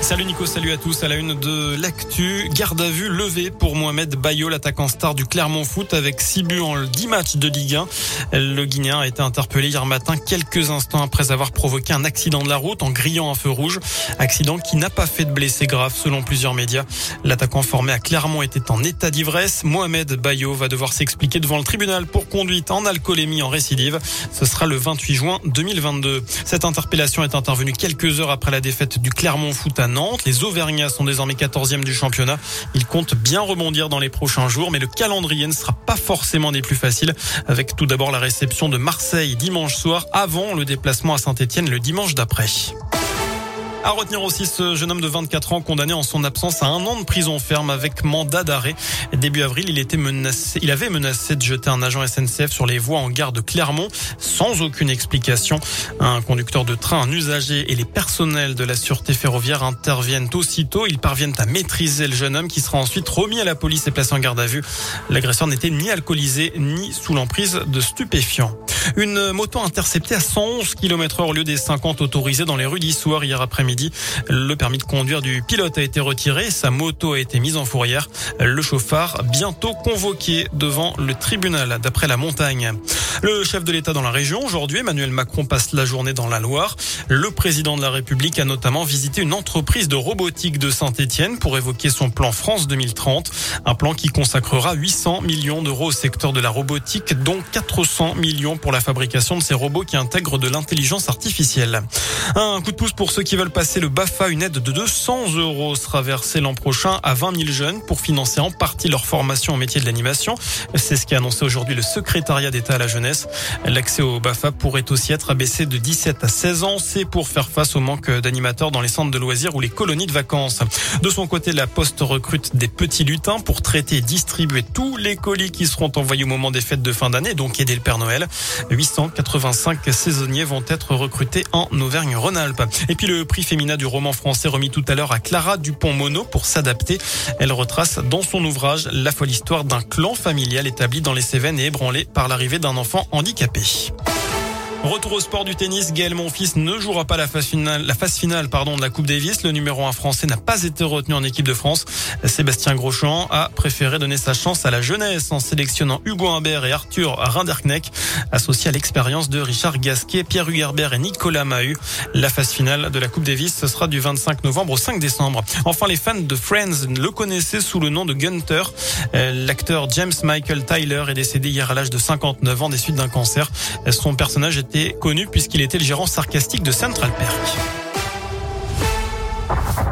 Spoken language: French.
Salut Nico, salut à tous. À la une de l'actu, garde à vue levée pour Mohamed Bayo, l'attaquant star du Clermont Foot avec 6 buts en 10 matchs de Ligue 1. Le Guinéen a été interpellé hier matin quelques instants après avoir provoqué un accident de la route en grillant un feu rouge. Accident qui n'a pas fait de blessés graves selon plusieurs médias. L'attaquant formé à Clermont était en état d'ivresse. Mohamed Bayo va devoir s'expliquer devant le tribunal pour conduite en alcoolémie en récidive. Ce sera le 28 juin 2022. Cette interpellation est intervenue quelques heures après la défaite du Clermont Foot à Nantes. Les Auvergnats sont désormais 14e du championnat. Ils comptent bien rebondir dans les prochains jours, mais le calendrier ne sera pas forcément des plus faciles, avec tout d'abord la réception de Marseille dimanche soir, avant le déplacement à Saint-Etienne le dimanche d'après. À retenir aussi ce jeune homme de 24 ans condamné en son absence à un an de prison ferme avec mandat d'arrêt. Début avril, il était menacé, il avait menacé de jeter un agent SNCF sur les voies en gare de Clermont sans aucune explication. Un conducteur de train, un usager et les personnels de la sûreté ferroviaire interviennent aussitôt. Ils parviennent à maîtriser le jeune homme qui sera ensuite remis à la police et placé en garde à vue. L'agresseur n'était ni alcoolisé ni sous l'emprise de stupéfiants. Une moto interceptée à 111 km heure au lieu des 50 autorisés dans les rues d'Issoire hier après-midi. Le permis de conduire du pilote a été retiré. Sa moto a été mise en fourrière. Le chauffard bientôt convoqué devant le tribunal d'après la montagne. Le chef de l'État dans la région aujourd'hui, Emmanuel Macron passe la journée dans la Loire. Le président de la République a notamment visité une entreprise de robotique de Saint-Etienne pour évoquer son plan France 2030. Un plan qui consacrera 800 millions d'euros au secteur de la robotique, dont 400 millions pour la fabrication de ces robots qui intègrent de l'intelligence artificielle. Un coup de pouce pour ceux qui veulent passer le BAFA. Une aide de 200 euros sera versée l'an prochain à 20 000 jeunes pour financer en partie leur formation au métier de l'animation. C'est ce qu'a annoncé aujourd'hui le secrétariat d'État à la jeunesse. L'accès au BAFA pourrait aussi être abaissé de 17 à 16 ans. C'est pour faire face au manque d'animateurs dans les centres de loisirs ou les colonies de vacances. De son côté, la Poste recrute des petits lutins pour traiter et distribuer tous les colis qui seront envoyés au moment des fêtes de fin d'année, donc aider le Père Noël. 885 saisonniers vont être recrutés en Auvergne-Rhône-Alpes. Et puis le prix féminin du roman français remis tout à l'heure à Clara Dupont-Mono pour s'adapter. Elle retrace dans son ouvrage la folle histoire d'un clan familial établi dans les Cévennes et ébranlé par l'arrivée d'un enfant handicapé. Retour au sport du tennis, Gaël Monfils ne jouera pas la phase finale, la phase finale pardon, de la Coupe Davis. Le numéro 1 français n'a pas été retenu en équipe de France. Sébastien Grosjean a préféré donner sa chance à la jeunesse en sélectionnant Hugo Humbert et Arthur Rinderknecht, associés à l'expérience de Richard Gasquet, Pierre Hugerbert et Nicolas Mahut. La phase finale de la Coupe Davis, ce sera du 25 novembre au 5 décembre. Enfin, les fans de Friends le connaissaient sous le nom de Gunter. L'acteur James Michael Tyler est décédé hier à l'âge de 59 ans des suites d'un cancer. Son personnage est était connu puisqu'il était le gérant sarcastique de Central Perk.